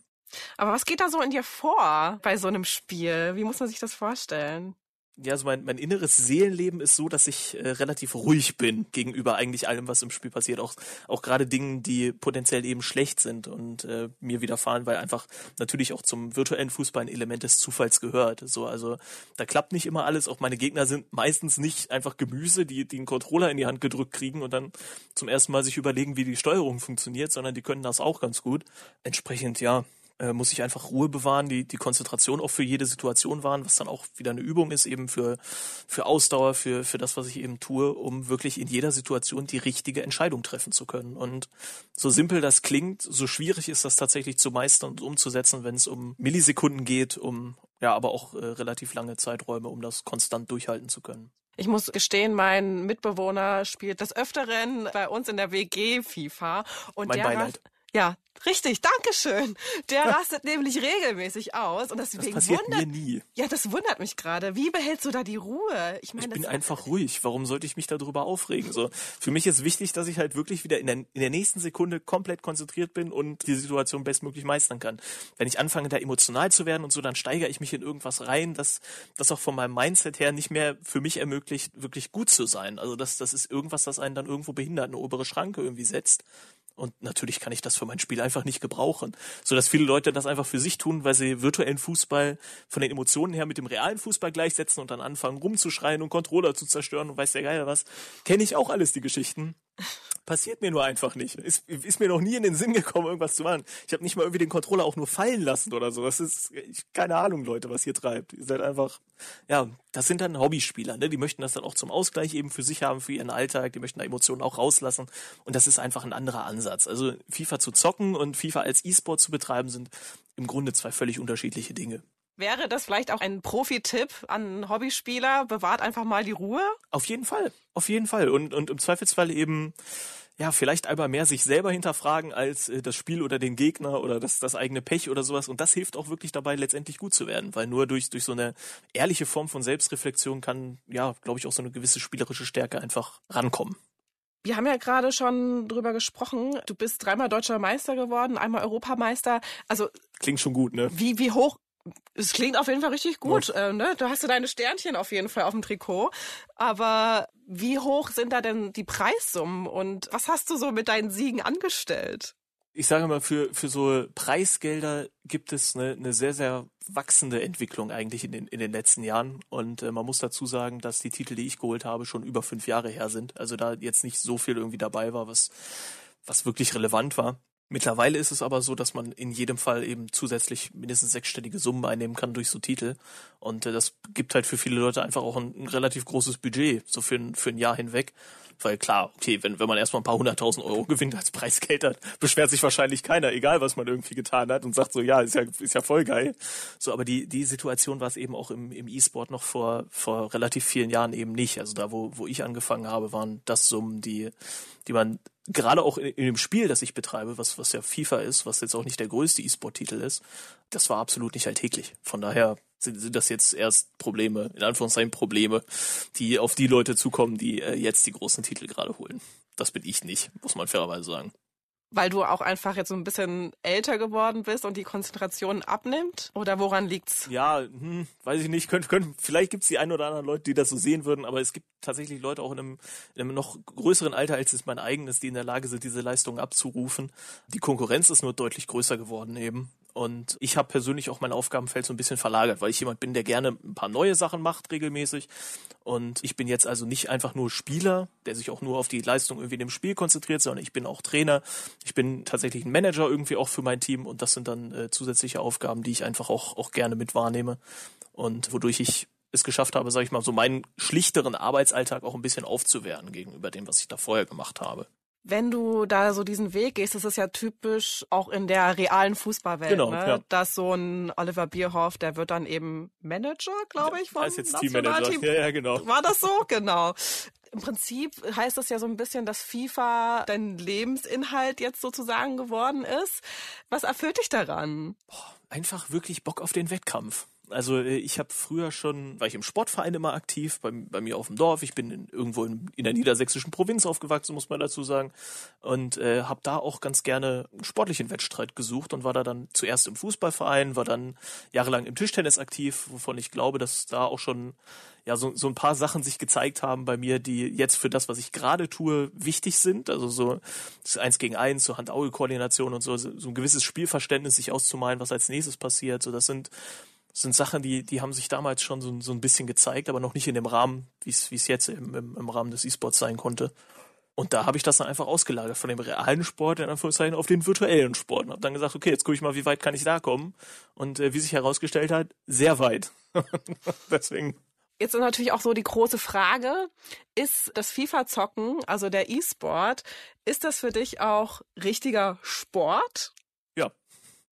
Aber was geht da so in dir vor bei so einem Spiel? Wie muss man sich das vorstellen? Ja, also mein, mein inneres Seelenleben ist so, dass ich äh, relativ ruhig bin gegenüber eigentlich allem, was im Spiel passiert. Auch, auch gerade Dingen, die potenziell eben schlecht sind und äh, mir widerfahren, weil einfach natürlich auch zum virtuellen Fußball ein Element des Zufalls gehört. So, also da klappt nicht immer alles. Auch meine Gegner sind meistens nicht einfach Gemüse, die, die einen Controller in die Hand gedrückt kriegen und dann zum ersten Mal sich überlegen, wie die Steuerung funktioniert, sondern die können das auch ganz gut. Entsprechend, ja, äh, muss ich einfach Ruhe bewahren, die, die Konzentration auch für jede Situation wahren, was dann auch wieder eine Übung ist, eben für, für Ausdauer, für, für das, was ich eben tue, um wirklich in jeder Situation die richtige Entscheidung treffen zu können. Und so simpel das klingt, so schwierig ist das tatsächlich zu meistern und umzusetzen, wenn es um Millisekunden geht, um ja, aber auch äh, relativ lange Zeiträume, um das konstant durchhalten zu können. Ich muss gestehen, mein Mitbewohner spielt des Öfteren bei uns in der WG FIFA und mein der Beileid. Ja, richtig, Dankeschön. Der rastet nämlich regelmäßig aus und deswegen das passiert wundert mir nie. Ja, das wundert mich gerade. Wie behältst du da die Ruhe? Ich, meine, ich bin einfach ruhig. Warum sollte ich mich darüber aufregen? So, für mich ist wichtig, dass ich halt wirklich wieder in der, in der nächsten Sekunde komplett konzentriert bin und die Situation bestmöglich meistern kann. Wenn ich anfange, da emotional zu werden und so, dann steigere ich mich in irgendwas rein, das, das auch von meinem Mindset her nicht mehr für mich ermöglicht, wirklich gut zu sein. Also das, das ist irgendwas, das einen dann irgendwo behindert, eine obere Schranke irgendwie setzt. Und natürlich kann ich das für mein Spiel einfach nicht gebrauchen. So dass viele Leute das einfach für sich tun, weil sie virtuellen Fußball von den Emotionen her mit dem realen Fußball gleichsetzen und dann anfangen rumzuschreien und Controller zu zerstören und weiß der Geier was. Kenne ich auch alles die Geschichten. Passiert mir nur einfach nicht. Ist, ist mir noch nie in den Sinn gekommen, irgendwas zu machen. Ich habe nicht mal irgendwie den Controller auch nur fallen lassen oder so. Das ist ich, keine Ahnung, Leute, was ihr treibt. Ihr seid einfach, ja, das sind dann Hobbyspieler, ne? Die möchten das dann auch zum Ausgleich eben für sich haben, für ihren Alltag. Die möchten da Emotionen auch rauslassen. Und das ist einfach ein anderer Ansatz. Also FIFA zu zocken und FIFA als E-Sport zu betreiben sind im Grunde zwei völlig unterschiedliche Dinge. Wäre das vielleicht auch ein Profi-Tipp an Hobbyspieler? Bewahrt einfach mal die Ruhe? Auf jeden Fall. Auf jeden Fall. Und, und im Zweifelsfall eben, ja, vielleicht einmal mehr sich selber hinterfragen als äh, das Spiel oder den Gegner oder das, das eigene Pech oder sowas. Und das hilft auch wirklich dabei, letztendlich gut zu werden. Weil nur durch, durch so eine ehrliche Form von Selbstreflexion kann, ja, glaube ich, auch so eine gewisse spielerische Stärke einfach rankommen. Wir haben ja gerade schon drüber gesprochen. Du bist dreimal deutscher Meister geworden, einmal Europameister. Also klingt schon gut, ne? Wie wie hoch es klingt auf jeden Fall richtig gut. Äh, ne? Da hast du deine Sternchen auf jeden Fall auf dem Trikot. Aber wie hoch sind da denn die Preissummen und was hast du so mit deinen Siegen angestellt? Ich sage mal, für, für so Preisgelder gibt es eine, eine sehr, sehr wachsende Entwicklung eigentlich in den, in den letzten Jahren. Und äh, man muss dazu sagen, dass die Titel, die ich geholt habe, schon über fünf Jahre her sind. Also da jetzt nicht so viel irgendwie dabei war, was, was wirklich relevant war. Mittlerweile ist es aber so, dass man in jedem Fall eben zusätzlich mindestens sechsstellige Summen einnehmen kann durch so Titel. Und äh, das gibt halt für viele Leute einfach auch ein, ein relativ großes Budget, so für für ein Jahr hinweg. Weil klar, okay, wenn, wenn man erstmal ein paar hunderttausend Euro gewinnt als Preisgeld hat, beschwert sich wahrscheinlich keiner, egal was man irgendwie getan hat und sagt so, ja, ist ja, ist ja voll geil. So, aber die, die Situation war es eben auch im, im E-Sport noch vor, vor relativ vielen Jahren eben nicht. Also da, wo, wo ich angefangen habe, waren das Summen, die, die man gerade auch in, in, dem Spiel, das ich betreibe, was, was ja FIFA ist, was jetzt auch nicht der größte E-Sport-Titel ist, das war absolut nicht alltäglich. Von daher sind, sind das jetzt erst Probleme, in Anführungszeichen Probleme, die auf die Leute zukommen, die äh, jetzt die großen Titel gerade holen. Das bin ich nicht, muss man fairerweise sagen. Weil du auch einfach jetzt so ein bisschen älter geworden bist und die Konzentration abnimmt? Oder woran liegt's? Ja, hm, weiß ich nicht. Könnt, könnt, vielleicht gibt's die ein oder anderen Leute, die das so sehen würden, aber es gibt tatsächlich Leute auch in einem, in einem noch größeren Alter, als es mein eigenes, die in der Lage sind, diese Leistungen abzurufen. Die Konkurrenz ist nur deutlich größer geworden eben. Und ich habe persönlich auch mein Aufgabenfeld so ein bisschen verlagert, weil ich jemand bin, der gerne ein paar neue Sachen macht regelmäßig. Und ich bin jetzt also nicht einfach nur Spieler, der sich auch nur auf die Leistung irgendwie in dem Spiel konzentriert, sondern ich bin auch Trainer. Ich bin tatsächlich ein Manager irgendwie auch für mein Team und das sind dann äh, zusätzliche Aufgaben, die ich einfach auch, auch gerne mit wahrnehme und wodurch ich es geschafft habe, sage ich mal, so meinen schlichteren Arbeitsalltag auch ein bisschen aufzuwehren gegenüber dem, was ich da vorher gemacht habe. Wenn du da so diesen Weg gehst, das ist ja typisch auch in der realen Fußballwelt, genau, ne? Ja. dass so ein Oliver Bierhoff, der wird dann eben Manager, glaube ich, vom ja, jetzt Teammanager. Ja, ja, genau. War das so? Genau. Im Prinzip heißt das ja so ein bisschen, dass FIFA dein Lebensinhalt jetzt sozusagen geworden ist. Was erfüllt dich daran? Boah, einfach wirklich Bock auf den Wettkampf. Also äh, ich habe früher schon, war ich im Sportverein immer aktiv, bei, bei mir auf dem Dorf. Ich bin in, irgendwo in, in der niedersächsischen Provinz aufgewachsen, muss man dazu sagen. Und äh, habe da auch ganz gerne einen sportlichen Wettstreit gesucht und war da dann zuerst im Fußballverein, war dann jahrelang im Tischtennis aktiv, wovon ich glaube, dass da auch schon ja so, so ein paar Sachen sich gezeigt haben bei mir, die jetzt für das, was ich gerade tue, wichtig sind. Also so das Eins gegen Eins, so Hand-Auge-Koordination und so, so ein gewisses Spielverständnis sich auszumalen, was als nächstes passiert. So das sind sind Sachen, die, die haben sich damals schon so, so ein bisschen gezeigt, aber noch nicht in dem Rahmen, wie es jetzt im, im, im Rahmen des E-Sports sein konnte. Und da habe ich das dann einfach ausgelagert von dem realen Sport in Anführungszeichen auf den virtuellen Sport und habe dann gesagt, okay, jetzt gucke ich mal, wie weit kann ich da kommen. Und äh, wie sich herausgestellt hat, sehr weit. Deswegen. Jetzt ist natürlich auch so die große Frage, ist das FIFA-Zocken, also der E-Sport, ist das für dich auch richtiger Sport? Ja,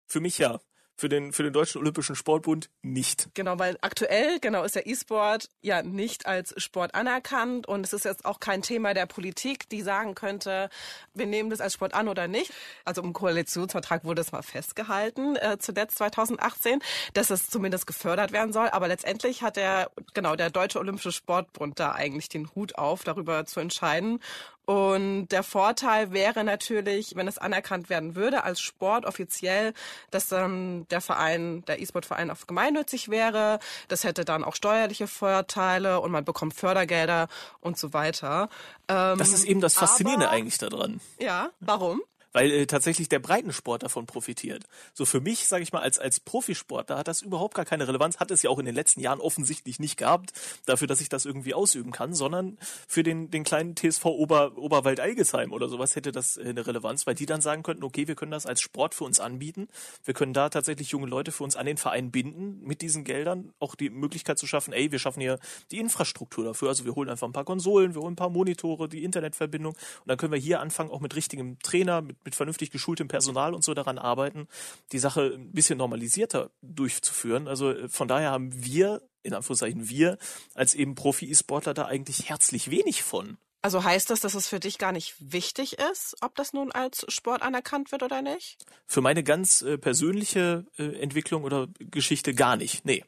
für mich ja für den, für den Deutschen Olympischen Sportbund nicht. Genau, weil aktuell, genau, ist der E-Sport ja nicht als Sport anerkannt und es ist jetzt auch kein Thema der Politik, die sagen könnte, wir nehmen das als Sport an oder nicht. Also im Koalitionsvertrag wurde es mal festgehalten, äh, zuletzt 2018, dass es zumindest gefördert werden soll. Aber letztendlich hat der, genau, der Deutsche Olympische Sportbund da eigentlich den Hut auf, darüber zu entscheiden. Und der Vorteil wäre natürlich, wenn es anerkannt werden würde als Sport offiziell, dass dann der Verein, der E-Sport-Verein auch gemeinnützig wäre. Das hätte dann auch steuerliche Vorteile und man bekommt Fördergelder und so weiter. Ähm, das ist eben das Faszinierende aber, eigentlich daran. Ja, warum? Weil äh, tatsächlich der Breitensport davon profitiert. So für mich, sage ich mal, als als Profisportler hat das überhaupt gar keine Relevanz, hat es ja auch in den letzten Jahren offensichtlich nicht gehabt, dafür, dass ich das irgendwie ausüben kann, sondern für den den kleinen TSV Ober Oberwald Eigesheim oder sowas hätte das äh, eine Relevanz, weil die dann sagen könnten, okay, wir können das als Sport für uns anbieten, wir können da tatsächlich junge Leute für uns an den Verein binden mit diesen Geldern, auch die Möglichkeit zu schaffen, ey, wir schaffen hier die Infrastruktur dafür, also wir holen einfach ein paar Konsolen, wir holen ein paar Monitore, die Internetverbindung und dann können wir hier anfangen auch mit richtigem Trainer, mit mit vernünftig geschultem Personal und so daran arbeiten, die Sache ein bisschen normalisierter durchzuführen. Also äh, von daher haben wir, in Anführungszeichen wir, als eben Profi-E-Sportler da eigentlich herzlich wenig von. Also heißt das, dass es für dich gar nicht wichtig ist, ob das nun als Sport anerkannt wird oder nicht? Für meine ganz äh, persönliche äh, Entwicklung oder Geschichte gar nicht. Nee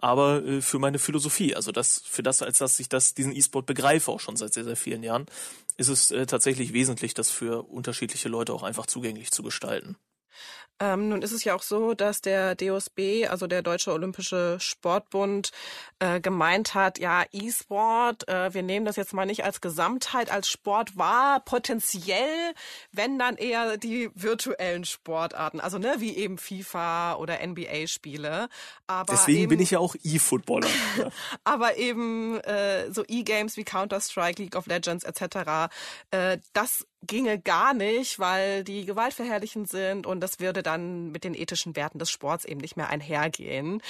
aber äh, für meine Philosophie, also das für das, als dass ich das diesen E-Sport begreife, auch schon seit sehr sehr vielen Jahren, ist es äh, tatsächlich wesentlich, das für unterschiedliche Leute auch einfach zugänglich zu gestalten. Ähm, nun ist es ja auch so, dass der DOSB, also der Deutsche Olympische Sportbund, äh, gemeint hat, ja, E-Sport, äh, wir nehmen das jetzt mal nicht als Gesamtheit, als Sport wahr, potenziell, wenn dann eher die virtuellen Sportarten, also ne, wie eben FIFA oder NBA-Spiele. Aber Deswegen eben, bin ich ja auch E-Footballer. Ja. aber eben äh, so E-Games wie Counter-Strike, League of Legends etc., äh, das ginge gar nicht, weil die gewaltverherrlichend sind und das würde dann mit den ethischen Werten des Sports eben nicht mehr einhergehen.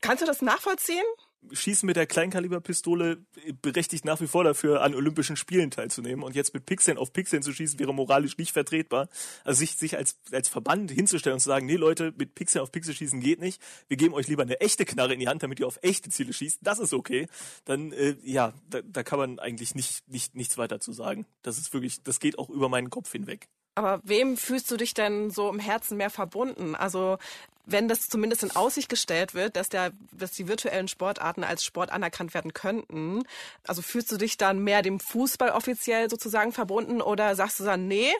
Kannst du das nachvollziehen? Schießen mit der Kleinkaliberpistole berechtigt nach wie vor dafür, an Olympischen Spielen teilzunehmen. Und jetzt mit Pixeln auf Pixeln zu schießen, wäre moralisch nicht vertretbar. Also sich, sich als, als Verband hinzustellen und zu sagen, nee Leute, mit Pixeln auf Pixel schießen geht nicht. Wir geben euch lieber eine echte Knarre in die Hand, damit ihr auf echte Ziele schießt. Das ist okay. Dann, äh, ja, da, da kann man eigentlich nicht, nicht, nichts weiter zu sagen. Das ist wirklich, das geht auch über meinen Kopf hinweg. Aber wem fühlst du dich denn so im Herzen mehr verbunden? Also wenn das zumindest in Aussicht gestellt wird, dass der, dass die virtuellen Sportarten als Sport anerkannt werden könnten, also fühlst du dich dann mehr dem Fußball offiziell sozusagen verbunden oder sagst du dann, nee,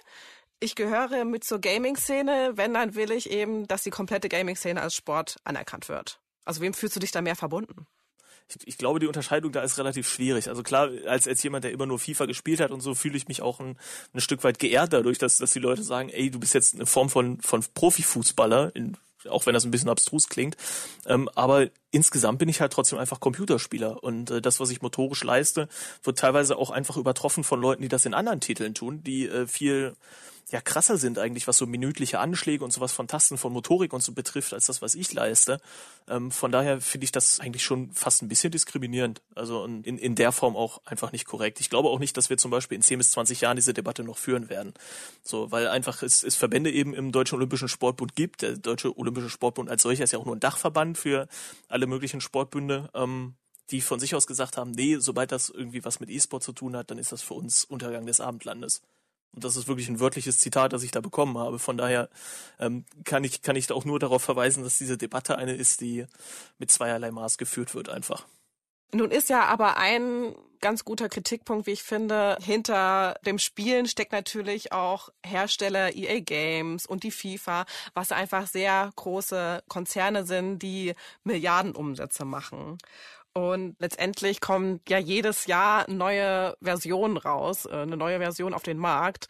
ich gehöre mit zur Gaming-Szene, wenn dann will ich eben, dass die komplette Gaming-Szene als Sport anerkannt wird. Also wem fühlst du dich da mehr verbunden? Ich, ich glaube, die Unterscheidung da ist relativ schwierig. Also klar, als, als jemand, der immer nur FIFA gespielt hat und so, fühle ich mich auch ein, ein Stück weit geehrt dadurch, dass, dass die Leute sagen, ey, du bist jetzt eine Form von, von Profifußballer, in, auch wenn das ein bisschen abstrus klingt. Ähm, aber insgesamt bin ich halt trotzdem einfach Computerspieler und äh, das, was ich motorisch leiste, wird teilweise auch einfach übertroffen von Leuten, die das in anderen Titeln tun, die äh, viel ja krasser sind eigentlich, was so minütliche Anschläge und sowas von Tasten, von Motorik und so betrifft, als das, was ich leiste. Ähm, von daher finde ich das eigentlich schon fast ein bisschen diskriminierend. Also in, in der Form auch einfach nicht korrekt. Ich glaube auch nicht, dass wir zum Beispiel in 10 bis 20 Jahren diese Debatte noch führen werden. So, weil einfach es, es Verbände eben im Deutschen Olympischen Sportbund gibt. Der Deutsche Olympische Sportbund als solcher ist ja auch nur ein Dachverband für alle möglichen Sportbünde. Ähm, die von sich aus gesagt haben, nee, sobald das irgendwie was mit E-Sport zu tun hat, dann ist das für uns Untergang des Abendlandes. Und das ist wirklich ein wörtliches Zitat, das ich da bekommen habe. Von daher ähm, kann ich kann ich auch nur darauf verweisen, dass diese Debatte eine ist, die mit zweierlei Maß geführt wird einfach. Nun ist ja aber ein ganz guter Kritikpunkt, wie ich finde, hinter dem Spielen steckt natürlich auch Hersteller EA Games und die FIFA, was einfach sehr große Konzerne sind, die Milliardenumsätze machen. Und letztendlich kommt ja jedes Jahr neue Version raus, äh, eine neue Version auf den Markt.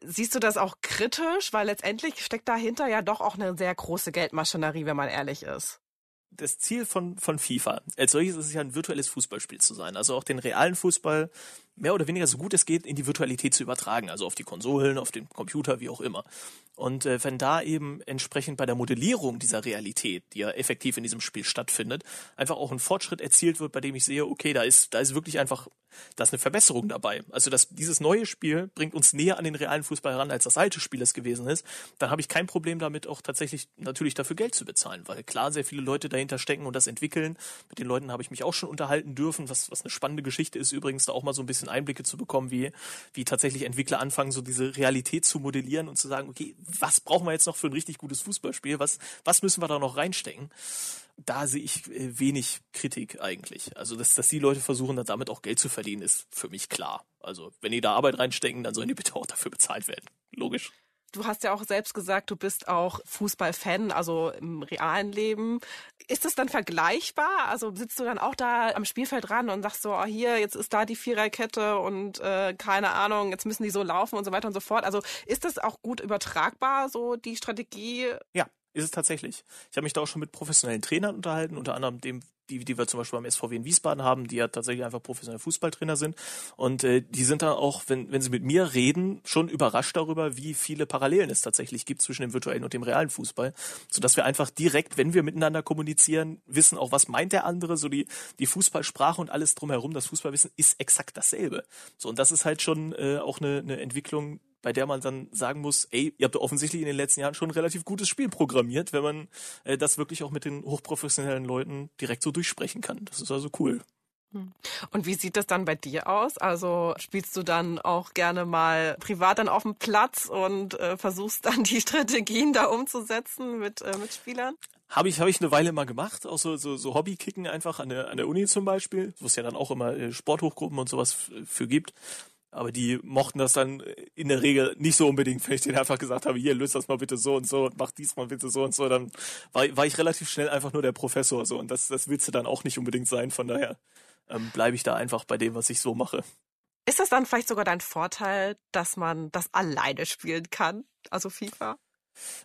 Siehst du das auch kritisch? Weil letztendlich steckt dahinter ja doch auch eine sehr große Geldmaschinerie, wenn man ehrlich ist das Ziel von, von FIFA als solches ist es ja ein virtuelles Fußballspiel zu sein. Also auch den realen Fußball mehr oder weniger so gut es geht in die Virtualität zu übertragen. Also auf die Konsolen, auf den Computer, wie auch immer. Und äh, wenn da eben entsprechend bei der Modellierung dieser Realität, die ja effektiv in diesem Spiel stattfindet, einfach auch ein Fortschritt erzielt wird, bei dem ich sehe, okay, da ist, da ist wirklich einfach, da eine Verbesserung dabei. Also dass dieses neue Spiel bringt uns näher an den realen Fußball heran, als das alte Spiel es gewesen ist, dann habe ich kein Problem damit, auch tatsächlich natürlich dafür Geld zu bezahlen, weil klar sehr viele Leute dahinter stecken und das entwickeln. Mit den Leuten habe ich mich auch schon unterhalten dürfen, was, was eine spannende Geschichte ist, übrigens da auch mal so ein bisschen Einblicke zu bekommen, wie, wie tatsächlich Entwickler anfangen, so diese Realität zu modellieren und zu sagen, okay, was brauchen wir jetzt noch für ein richtig gutes Fußballspiel? Was, was müssen wir da noch reinstecken? Da sehe ich äh, wenig Kritik eigentlich. Also, dass, dass die Leute versuchen, dann damit auch Geld zu verdienen, ist für mich klar. Also, wenn die da Arbeit reinstecken, dann sollen die bitte auch dafür bezahlt werden. Logisch. Du hast ja auch selbst gesagt, du bist auch Fußballfan, also im realen Leben. Ist das dann vergleichbar? Also sitzt du dann auch da am Spielfeld dran und sagst so, oh, hier, jetzt ist da die Viererkette und äh, keine Ahnung, jetzt müssen die so laufen und so weiter und so fort. Also ist das auch gut übertragbar, so die Strategie? Ja, ist es tatsächlich. Ich habe mich da auch schon mit professionellen Trainern unterhalten, unter anderem dem die, die wir zum Beispiel beim SVW in Wiesbaden haben, die ja tatsächlich einfach professionelle Fußballtrainer sind. Und äh, die sind da auch, wenn, wenn sie mit mir reden, schon überrascht darüber, wie viele Parallelen es tatsächlich gibt zwischen dem virtuellen und dem realen Fußball. Sodass wir einfach direkt, wenn wir miteinander kommunizieren, wissen auch, was meint der andere, so die, die Fußballsprache und alles drumherum, das Fußballwissen ist exakt dasselbe. So, und das ist halt schon äh, auch eine, eine Entwicklung, bei der man dann sagen muss, ey, ihr habt offensichtlich in den letzten Jahren schon ein relativ gutes Spiel programmiert, wenn man äh, das wirklich auch mit den hochprofessionellen Leuten direkt so durchsprechen kann. Das ist also cool. Hm. Und wie sieht das dann bei dir aus? Also spielst du dann auch gerne mal privat dann auf dem Platz und äh, versuchst dann die Strategien da umzusetzen mit äh, Mitspielern? Habe ich, hab ich eine Weile mal gemacht, auch so, so, so Hobbykicken einfach an der, an der Uni zum Beispiel, wo es ja dann auch immer äh, Sporthochgruppen und sowas für gibt. Aber die mochten das dann in der Regel nicht so unbedingt, wenn ich denen einfach gesagt habe, hier, löst das mal bitte so und so und mach diesmal bitte so und so. Dann war, war ich relativ schnell einfach nur der Professor so und das, das willst du dann auch nicht unbedingt sein. Von daher ähm, bleibe ich da einfach bei dem, was ich so mache. Ist das dann vielleicht sogar dein Vorteil, dass man das alleine spielen kann, also FIFA?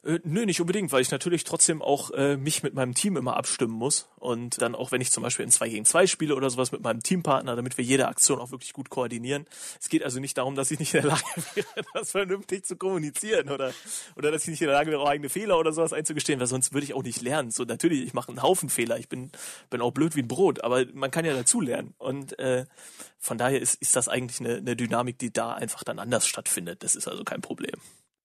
Äh, nö, nicht unbedingt, weil ich natürlich trotzdem auch äh, mich mit meinem Team immer abstimmen muss. Und dann auch, wenn ich zum Beispiel in 2 gegen 2 spiele oder sowas mit meinem Teampartner, damit wir jede Aktion auch wirklich gut koordinieren. Es geht also nicht darum, dass ich nicht in der Lage wäre, das vernünftig zu kommunizieren oder, oder dass ich nicht in der Lage wäre, auch eigene Fehler oder sowas einzugestehen, weil sonst würde ich auch nicht lernen. So, natürlich, ich mache einen Haufen Fehler, ich bin, bin auch blöd wie ein Brot, aber man kann ja dazu lernen. Und äh, von daher ist, ist das eigentlich eine, eine Dynamik, die da einfach dann anders stattfindet. Das ist also kein Problem.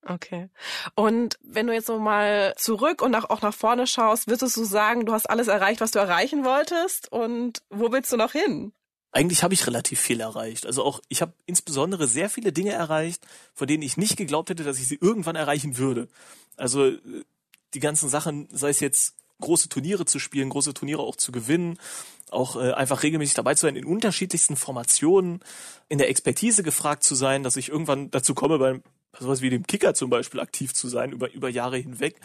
Okay. Und wenn du jetzt so mal zurück und auch nach vorne schaust, würdest du sagen, du hast alles erreicht, was du erreichen wolltest? Und wo willst du noch hin? Eigentlich habe ich relativ viel erreicht. Also auch, ich habe insbesondere sehr viele Dinge erreicht, von denen ich nicht geglaubt hätte, dass ich sie irgendwann erreichen würde. Also äh, die ganzen Sachen, sei es jetzt große Turniere zu spielen, große Turniere auch zu gewinnen, auch äh, einfach regelmäßig dabei zu sein, in unterschiedlichsten Formationen, in der Expertise gefragt zu sein, dass ich irgendwann dazu komme, beim sowas wie dem Kicker zum Beispiel aktiv zu sein über, über Jahre hinweg.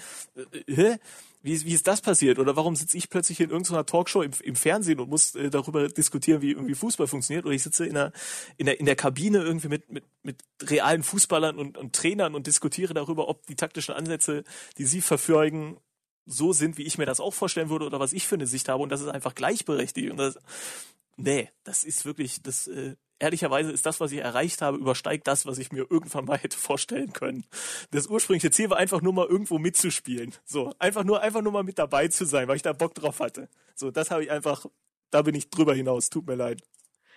Äh? Wie, wie ist das passiert? Oder warum sitze ich plötzlich in irgendeiner Talkshow im, im Fernsehen und muss äh, darüber diskutieren, wie irgendwie Fußball funktioniert? Oder ich sitze in der, in der, in der Kabine irgendwie mit, mit, mit realen Fußballern und, und Trainern und diskutiere darüber, ob die taktischen Ansätze, die sie verfolgen, so sind, wie ich mir das auch vorstellen würde oder was ich für eine Sicht habe. Und das ist einfach gleichberechtigt. Und das, nee, das ist wirklich, das äh, ehrlicherweise ist das, was ich erreicht habe, übersteigt das, was ich mir irgendwann mal hätte vorstellen können. Das ursprüngliche Ziel war einfach nur mal irgendwo mitzuspielen. So, einfach nur, einfach nur mal mit dabei zu sein, weil ich da Bock drauf hatte. So, das habe ich einfach, da bin ich drüber hinaus. Tut mir leid.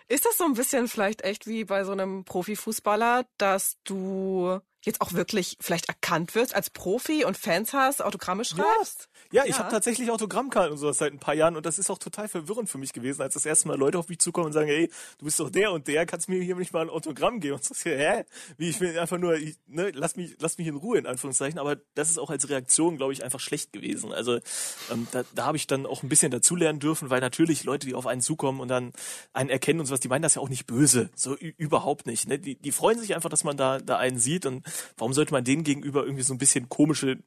Ist das so ein bisschen vielleicht echt wie bei so einem Profifußballer, dass du jetzt auch wirklich vielleicht erkannt wirst als Profi und Fans hast, Autogramme schreibst? Ja, ja ich habe tatsächlich Autogrammkarten und sowas seit ein paar Jahren und das ist auch total verwirrend für mich gewesen, als das erste Mal Leute auf mich zukommen und sagen, hey, du bist doch der und der, kannst mir hier nicht mal ein Autogramm geben? Und so, hä? Wie, ich will einfach nur, ich, ne, lass mich, lass mich in Ruhe, in Anführungszeichen, aber das ist auch als Reaktion, glaube ich, einfach schlecht gewesen. Also ähm, da, da habe ich dann auch ein bisschen dazulernen dürfen, weil natürlich Leute, die auf einen zukommen und dann einen erkennen und sowas, die meinen das ja auch nicht böse, so überhaupt nicht. Ne? Die, die freuen sich einfach, dass man da, da einen sieht und warum sollte man denen gegenüber irgendwie so ein bisschen komische,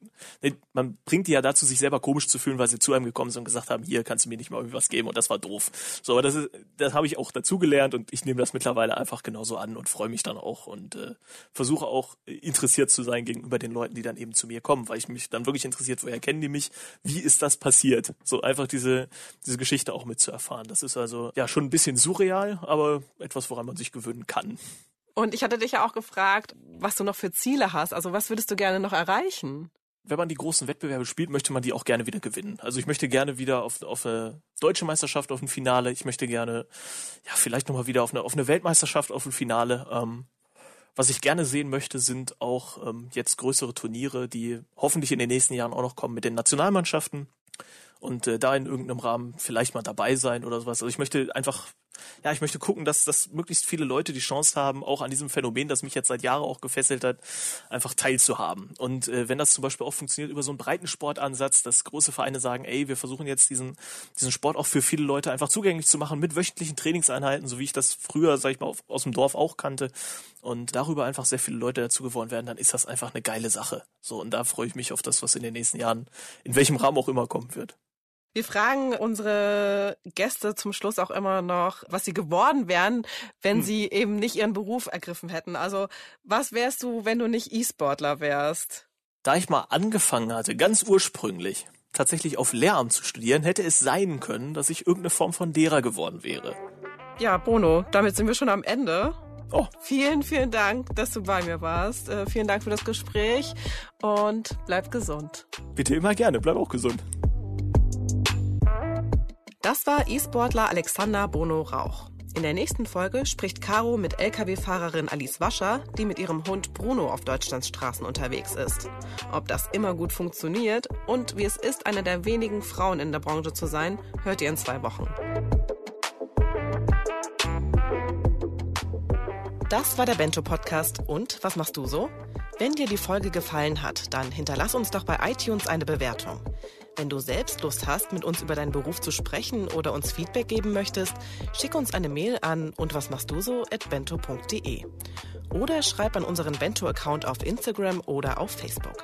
ne, man bringt die ja dazu, sich selber komisch zu fühlen, weil sie zu einem gekommen sind und gesagt haben, hier kannst du mir nicht mal irgendwie was geben und das war doof. So, aber das das habe ich auch dazugelernt und ich nehme das mittlerweile einfach genauso an und freue mich dann auch und äh, versuche auch interessiert zu sein gegenüber den Leuten, die dann eben zu mir kommen, weil ich mich dann wirklich interessiert, woher kennen die mich, wie ist das passiert? So einfach diese, diese Geschichte auch mitzuerfahren. Das ist also ja schon ein bisschen surreal, aber etwas, woran man sich gewöhnen kann. Und ich hatte dich ja auch gefragt, was du noch für Ziele hast. Also was würdest du gerne noch erreichen? Wenn man die großen Wettbewerbe spielt, möchte man die auch gerne wieder gewinnen. Also ich möchte gerne wieder auf, auf eine deutsche Meisterschaft, auf ein Finale. Ich möchte gerne, ja, vielleicht nochmal wieder auf eine, auf eine Weltmeisterschaft, auf ein Finale. Ähm, was ich gerne sehen möchte, sind auch ähm, jetzt größere Turniere, die hoffentlich in den nächsten Jahren auch noch kommen mit den Nationalmannschaften und äh, da in irgendeinem Rahmen vielleicht mal dabei sein oder sowas. Also ich möchte einfach ja, ich möchte gucken, dass, dass möglichst viele Leute die Chance haben, auch an diesem Phänomen, das mich jetzt seit Jahren auch gefesselt hat, einfach teilzuhaben. Und äh, wenn das zum Beispiel auch funktioniert über so einen breiten Sportansatz, dass große Vereine sagen, ey, wir versuchen jetzt diesen, diesen Sport auch für viele Leute einfach zugänglich zu machen mit wöchentlichen Trainingseinheiten, so wie ich das früher, sag ich mal, aus dem Dorf auch kannte und darüber einfach sehr viele Leute dazu geworden werden, dann ist das einfach eine geile Sache. So, und da freue ich mich auf das, was in den nächsten Jahren, in welchem Rahmen auch immer kommen wird. Wir fragen unsere Gäste zum Schluss auch immer noch, was sie geworden wären, wenn hm. sie eben nicht ihren Beruf ergriffen hätten. Also was wärst du, wenn du nicht E-Sportler wärst? Da ich mal angefangen hatte, ganz ursprünglich, tatsächlich auf Lehramt zu studieren, hätte es sein können, dass ich irgendeine Form von Lehrer geworden wäre. Ja, Bono, damit sind wir schon am Ende. Oh. Vielen, vielen Dank, dass du bei mir warst. Äh, vielen Dank für das Gespräch und bleib gesund. Bitte immer gerne, bleib auch gesund. Das war E-Sportler Alexander Bono Rauch. In der nächsten Folge spricht Caro mit Lkw-Fahrerin Alice Wascher, die mit ihrem Hund Bruno auf Deutschlands Straßen unterwegs ist. Ob das immer gut funktioniert und wie es ist, eine der wenigen Frauen in der Branche zu sein, hört ihr in zwei Wochen. Das war der Bento Podcast. Und was machst du so? Wenn dir die Folge gefallen hat, dann hinterlass uns doch bei iTunes eine Bewertung. Wenn du selbst Lust hast, mit uns über deinen Beruf zu sprechen oder uns Feedback geben möchtest, schick uns eine Mail an und was machst du so at bento.de. Oder schreib an unseren Bento-Account auf Instagram oder auf Facebook.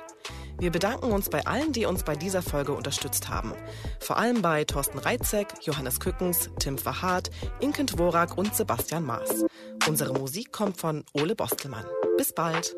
Wir bedanken uns bei allen, die uns bei dieser Folge unterstützt haben. Vor allem bei Thorsten Reitzek, Johannes Kückens, Tim Verhardt, Inkent Worak und Sebastian Maas. Unsere Musik kommt von Ole Bostelmann. Bis bald!